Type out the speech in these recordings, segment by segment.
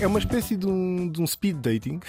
É uma espécie de um, de um speed dating.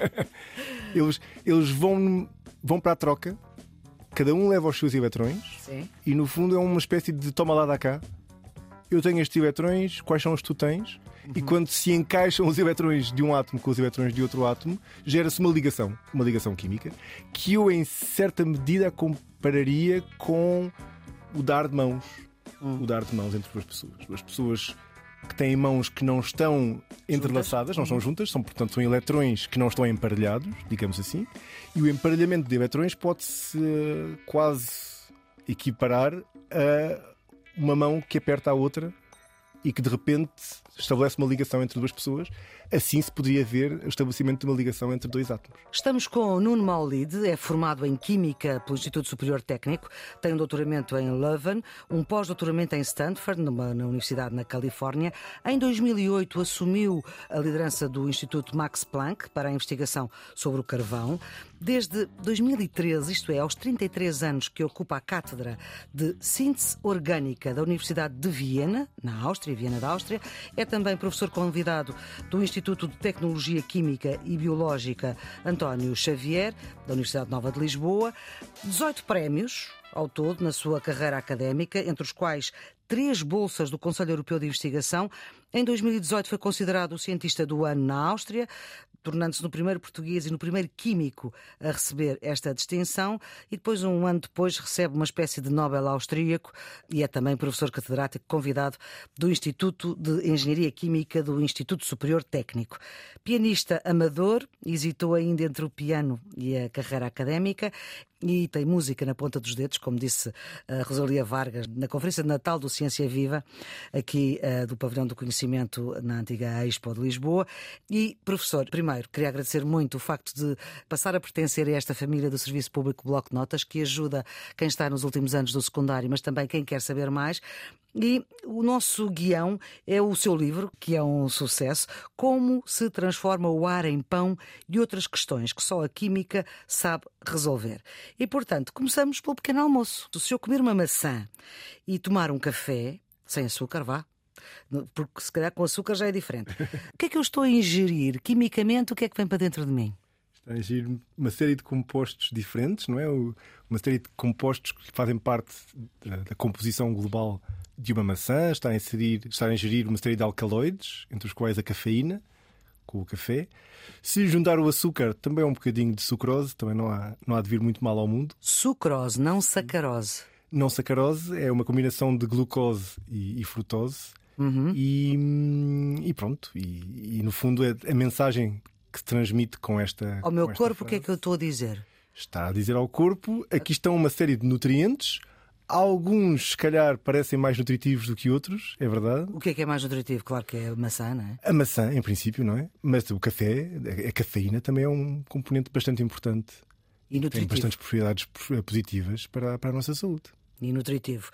eles eles vão, vão para a troca, cada um leva os seus eletrões Sim. e no fundo é uma espécie de toma lá da cá. Eu tenho estes eletrões, quais são os que tu tens? E quando se encaixam os eletrões de um átomo com os eletrões de outro átomo, gera-se uma ligação, uma ligação química, que eu, em certa medida, compararia com o dar de mãos. O dar de mãos entre duas pessoas. Duas pessoas que têm mãos que não estão entrelaçadas, não estão juntas, são, portanto, são eletrões que não estão emparelhados, digamos assim, e o emparelhamento de eletrões pode-se eh, quase equiparar a uma mão que aperta a outra e que de repente estabelece uma ligação entre duas pessoas. Assim se poderia ver o estabelecimento de uma ligação entre dois átomos. Estamos com Nuno Maulide, é formado em Química pelo Instituto Superior Técnico, tem um doutoramento em Leuven, um pós-doutoramento em Stanford, numa, na Universidade na Califórnia. Em 2008 assumiu a liderança do Instituto Max Planck para a investigação sobre o carvão. Desde 2013, isto é, aos 33 anos que ocupa a cátedra de Síntese Orgânica da Universidade de Viena, na Áustria, Viena da Áustria, é também professor convidado do Instituto de Tecnologia Química e Biológica António Xavier, da Universidade Nova de Lisboa. 18 prémios ao todo na sua carreira académica, entre os quais três bolsas do Conselho Europeu de Investigação. Em 2018 foi considerado o cientista do ano na Áustria, tornando-se no primeiro português e no primeiro químico a receber esta distinção, e depois, um ano depois, recebe uma espécie de Nobel austríaco e é também professor catedrático convidado do Instituto de Engenharia Química do Instituto Superior Técnico. Pianista amador, hesitou ainda entre o piano e a carreira académica e tem música na ponta dos dedos, como disse a Rosalia Vargas na Conferência de Natal do Ciência Viva, aqui uh, do Pavilhão do Conhecimento na antiga Expo de Lisboa. E, professor, primeiro, queria agradecer muito o facto de passar a pertencer a esta família do Serviço Público Bloco de Notas, que ajuda quem está nos últimos anos do secundário, mas também quem quer saber mais. E o nosso guião é o seu livro, que é um sucesso, Como se transforma o ar em pão e outras questões que só a química sabe resolver. E, portanto, começamos pelo pequeno almoço. Se eu comer uma maçã e tomar um café, sem açúcar, vá, porque se calhar com açúcar já é diferente. o que é que eu estou a ingerir? Quimicamente, o que é que vem para dentro de mim? Está a ingerir uma série de compostos diferentes, não é? Uma série de compostos que fazem parte da, composição global de uma maçã, está a, inserir, está a ingerir uma série de alcaloides, entre os quais a cafeína, com o café. Se juntar o açúcar, também é um bocadinho de sucrose, também não há, não há de vir muito mal ao mundo. Sucrose, não sacarose. Não sacarose, é uma combinação de glucose e, e frutose. Uhum. E, e, pronto, e, e, no fundo é a mensagem que se transmite com esta. Ao meu corpo, o que é que eu estou a dizer? Está a dizer ao corpo: aqui estão uma série de nutrientes. Alguns, se calhar, parecem mais nutritivos do que outros, é verdade. O que é que é mais nutritivo? Claro que é a maçã, não é? A maçã, em princípio, não é? Mas o café, a cafeína também é um componente bastante importante. E Tem nutritivo. bastantes propriedades positivas para, para a nossa saúde. E nutritivo.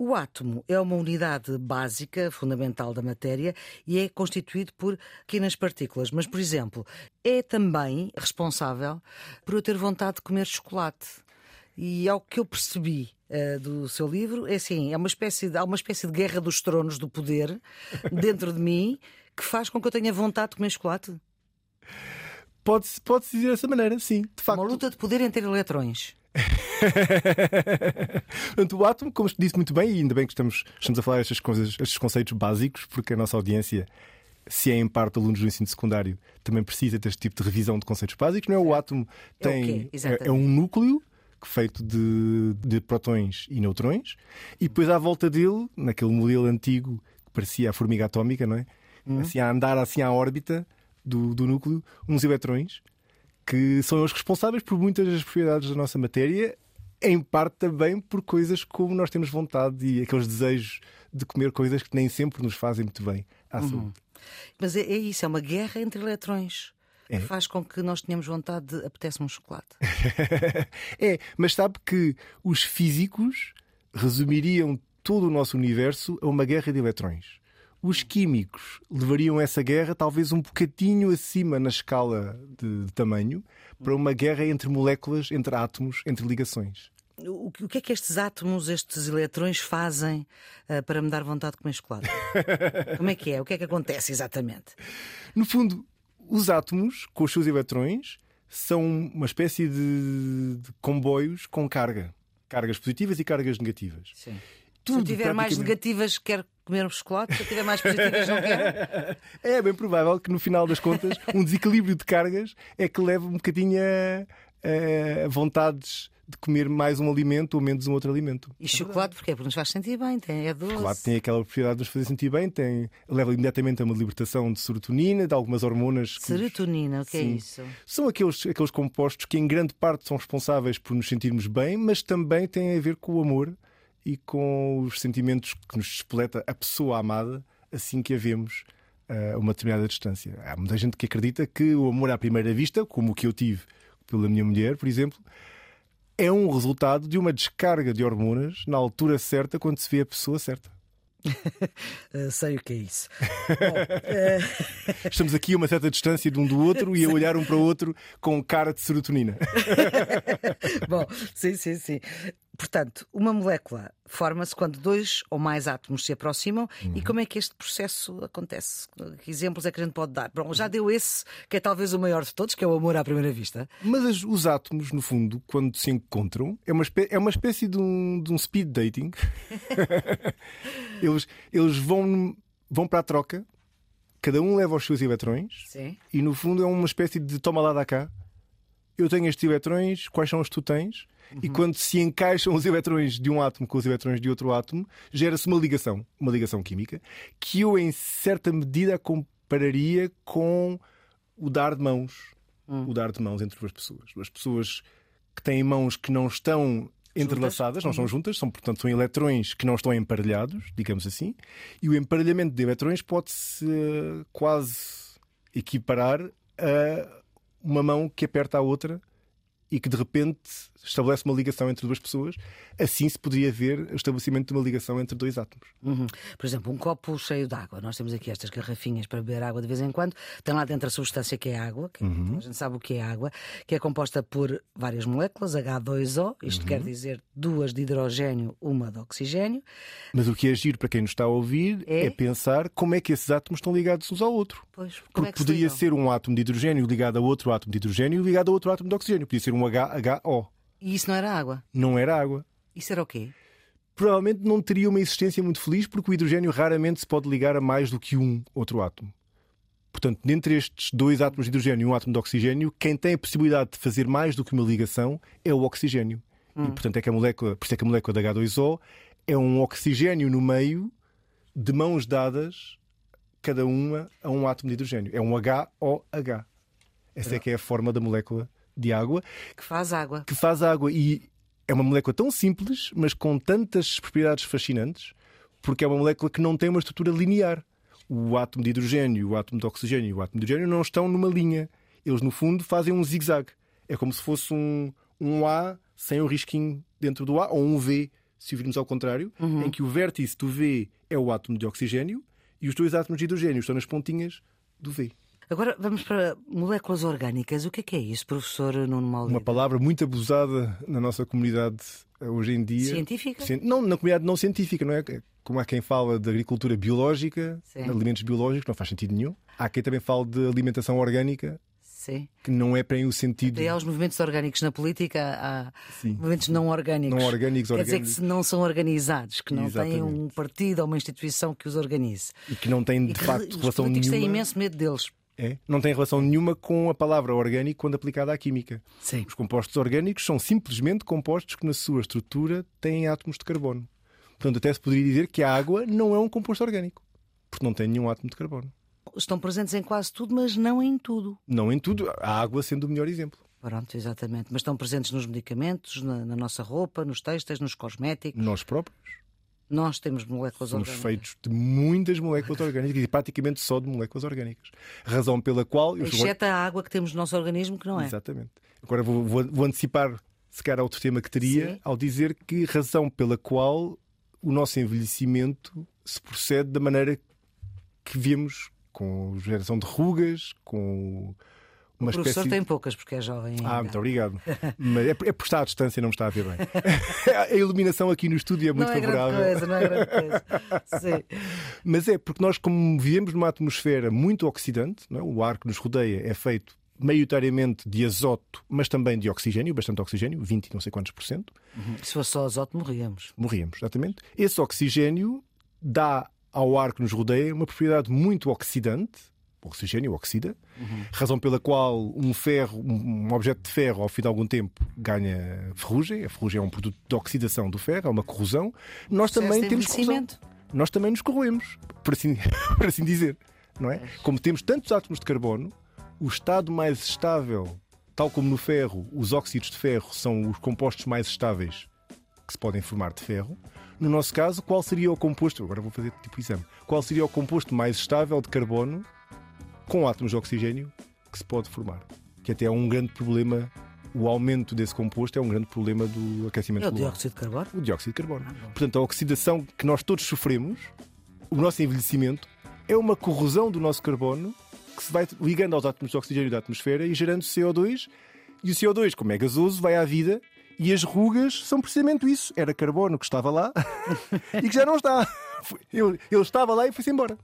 O átomo é uma unidade básica, fundamental da matéria e é constituído por pequenas partículas. Mas, por exemplo, é também responsável por eu ter vontade de comer chocolate. E ao que eu percebi uh, do seu livro, é assim, é uma espécie de, há uma espécie de guerra dos tronos do poder dentro de mim que faz com que eu tenha vontade de comer chocolate. Pode-se pode dizer dessa maneira, sim, de facto. Uma luta de poder entre eletrões. Portanto, o átomo, como disse muito bem, e ainda bem que estamos, estamos a falar estas coisas, estes conceitos básicos, porque a nossa audiência, se é em parte alunos do ensino secundário, também precisa deste tipo de revisão de conceitos básicos. Não é? O átomo É tem é, é um núcleo feito de, de prótons e neutrões, e depois à volta dele, naquele modelo antigo que parecia a formiga atómica, não é? Assim a andar assim à órbita do, do núcleo, uns eletrões que são os responsáveis por muitas das propriedades da nossa matéria, em parte também por coisas como nós temos vontade e aqueles desejos de comer coisas que nem sempre nos fazem muito bem à saúde. Mas é, é isso, é uma guerra entre eletrões. É. Faz com que nós tenhamos vontade de apetece-me um chocolate. é, mas sabe que os físicos resumiriam todo o nosso universo a uma guerra de eletrões. Os químicos levariam essa guerra talvez um bocadinho acima na escala de, de tamanho para uma guerra entre moléculas, entre átomos, entre ligações. O que, o que é que estes átomos, estes eletrões fazem uh, para me dar vontade de comer chocolate? Como é que é? O que é que acontece exatamente? No fundo, os átomos, com os seus eletrões, são uma espécie de, de comboios com carga. Cargas positivas e cargas negativas. Sim. Tudo, se eu tiver mais negativas, quero comer um chocolate. Se eu tiver mais positivas, não quero. É bem provável que no final das contas, um desequilíbrio de cargas é que leva um bocadinho a, a vontades de comer mais um alimento ou menos um outro alimento. E chocolate, porque Porque nos faz sentir bem, tem, é doce. Chocolate tem aquela propriedade de nos fazer sentir bem, tem, leva imediatamente a uma libertação de serotonina, de algumas hormonas. Serotonina, nos... o que é Sim. é isso? São aqueles, aqueles compostos que, em grande parte, são responsáveis por nos sentirmos bem, mas também têm a ver com o amor e com os sentimentos que nos despoleta a pessoa amada assim que a vemos a uma determinada distância. Há muita gente que acredita que o amor à primeira vista, como o que eu tive pela minha mulher, por exemplo, é um resultado de uma descarga de hormonas na altura certa quando se vê a pessoa certa. uh, sei o que é isso. Bom, uh... Estamos aqui a uma certa distância de um do outro e a olhar um para o outro com cara de serotonina. Bom, sim, sim, sim. Portanto, uma molécula forma-se quando dois ou mais átomos se aproximam. Uhum. E como é que este processo acontece? Que exemplos é que a gente pode dar? Bom, já deu esse, que é talvez o maior de todos, que é o amor à primeira vista. Mas os átomos, no fundo, quando se encontram, é uma, espécie, é uma espécie de um, de um speed dating. eles, eles vão, vão para a troca, cada um leva os seus eletrões, Sim. e no fundo é uma espécie de toma lá da cá. Eu tenho estes eletrões, quais são os que tu tens? Uhum. E quando se encaixam os eletrões de um átomo com os eletrões de outro átomo, gera-se uma ligação, uma ligação química, que eu, em certa medida, compararia com o dar de mãos. Uhum. O dar de mãos entre duas pessoas. As pessoas que têm mãos que não estão entrelaçadas, não são uhum. juntas, são, portanto, são eletrões que não estão emparelhados, digamos assim, e o emparelhamento de eletrões pode-se quase equiparar a uma mão que aperta a outra e que de repente estabelece uma ligação entre duas pessoas, assim se poderia ver o estabelecimento de uma ligação entre dois átomos. Uhum. Por exemplo, um copo cheio de água. Nós temos aqui estas garrafinhas para beber água de vez em quando. Tem lá dentro a substância que é água, que uhum. a gente sabe o que é água, que é composta por várias moléculas, H2O, isto uhum. quer dizer duas de hidrogênio, uma de oxigênio. Mas o que é giro para quem nos está a ouvir é, é pensar como é que esses átomos estão ligados uns ao outro. Pois, Porque é poderia ser um átomo de hidrogênio ligado a outro átomo de hidrogênio ligado a outro átomo de oxigênio. Podia ser um HHO. E isso não era água? Não era água. Isso era o quê? Provavelmente não teria uma existência muito feliz porque o hidrogênio raramente se pode ligar a mais do que um outro átomo. Portanto, dentre estes dois átomos de hidrogênio e um átomo de oxigênio, quem tem a possibilidade de fazer mais do que uma ligação é o oxigênio. Hum. E, portanto, é que a molécula, por isso é que a molécula da H2O é um oxigênio no meio de mãos dadas, cada uma a um átomo de hidrogênio. É um HOH. Essa é que é a forma da molécula de água. Que faz água. Que faz água. E é uma molécula tão simples, mas com tantas propriedades fascinantes, porque é uma molécula que não tem uma estrutura linear. O átomo de hidrogênio, o átomo de oxigênio e o átomo de hidrogênio não estão numa linha. Eles, no fundo, fazem um zigue-zague. É como se fosse um, um A sem um risquinho dentro do A, ou um V, se o virmos ao contrário, uhum. em que o vértice do V é o átomo de oxigênio e os dois átomos de hidrogênio estão nas pontinhas do V. Agora vamos para moléculas orgânicas. O que é, que é isso, professor Nuno Maldido? Uma palavra muito abusada na nossa comunidade eh, hoje em dia. Científica? Não, na comunidade não científica, não é? Como há quem fala de agricultura biológica, Sim. de alimentos biológicos, não faz sentido nenhum. Há quem também fale de alimentação orgânica, Sim. que não é bem o sentido. Até há os movimentos orgânicos na política, há Sim. movimentos não orgânicos. Não orgânicos, Quer orgânicos. dizer que não são organizados, que não Exatamente. têm um partido ou uma instituição que os organize. E que não têm, de facto, relação nenhuma. Os políticos têm imenso medo deles. É? Não tem relação nenhuma com a palavra orgânico quando aplicada à química. Sim. Os compostos orgânicos são simplesmente compostos que, na sua estrutura, têm átomos de carbono. Portanto, até se poderia dizer que a água não é um composto orgânico, porque não tem nenhum átomo de carbono. Estão presentes em quase tudo, mas não em tudo. Não em tudo, a água sendo o melhor exemplo. Pronto, exatamente. Mas estão presentes nos medicamentos, na, na nossa roupa, nos textos, nos cosméticos. Nós próprios. Nós temos moléculas Somos orgânicas. feitos de muitas moléculas orgânicas e praticamente só de moléculas orgânicas. Razão pela qual. Exceto a água que temos no nosso organismo, que não é. Exatamente. Agora vou, vou, vou antecipar, se calhar, outro tema que teria, Sim. ao dizer que razão pela qual o nosso envelhecimento se procede da maneira que vemos com geração de rugas, com uma o professor espécie... tem poucas, porque é jovem. Ainda. Ah, muito obrigado. Mas é, é por estar à distância não me está a ver bem. a iluminação aqui no estúdio é muito não favorável. É grande coisa, não é grande coisa. Sim. Mas é porque nós, como vivemos numa atmosfera muito oxidante, é? o ar que nos rodeia é feito maioritariamente de azoto, mas também de oxigênio, bastante oxigênio, 20 e não sei quantos por cento. Uhum. Se fosse só azoto, morríamos. Morríamos, exatamente. Esse oxigênio dá ao ar que nos rodeia uma propriedade muito oxidante, o oxigênio oxida, uhum. razão pela qual um ferro, um objeto de ferro, ao fim de algum tempo, ganha ferrugem. A ferrugem é um produto de oxidação do ferro, é uma corrosão. Nós também temos corrosão. Nós também nos corroemos, por assim, por assim dizer. Não é? Como temos tantos átomos de carbono, o estado mais estável, tal como no ferro, os óxidos de ferro são os compostos mais estáveis que se podem formar de ferro. No nosso caso, qual seria o composto? Agora vou fazer tipo exame. Qual seria o composto mais estável de carbono com átomos de oxigênio que se pode formar. Que até é um grande problema. O aumento desse composto é um grande problema do aquecimento é global. o dióxido de carbono? O dióxido de carbono. Ah, Portanto, a oxidação que nós todos sofremos, o nosso envelhecimento, é uma corrosão do nosso carbono que se vai ligando aos átomos de oxigênio da atmosfera e gerando CO2. E o CO2, como é gasoso, vai à vida e as rugas são precisamente isso. Era carbono que estava lá e que já não está. Ele estava lá e foi-se embora.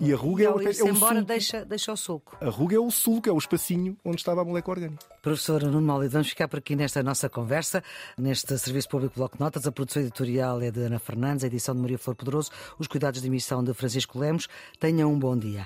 E a ruga é, o, é o embora, deixa, deixa o sulco. A ruga é o sulco, é o espacinho onde estava a molécula orgânica. Professora Nuno Maulido, vamos ficar por aqui nesta nossa conversa, neste Serviço Público Bloco de Notas. A produção editorial é de Ana Fernandes, a edição de Maria Flor Poderoso, os cuidados de emissão de Francisco Lemos. Tenham um bom dia.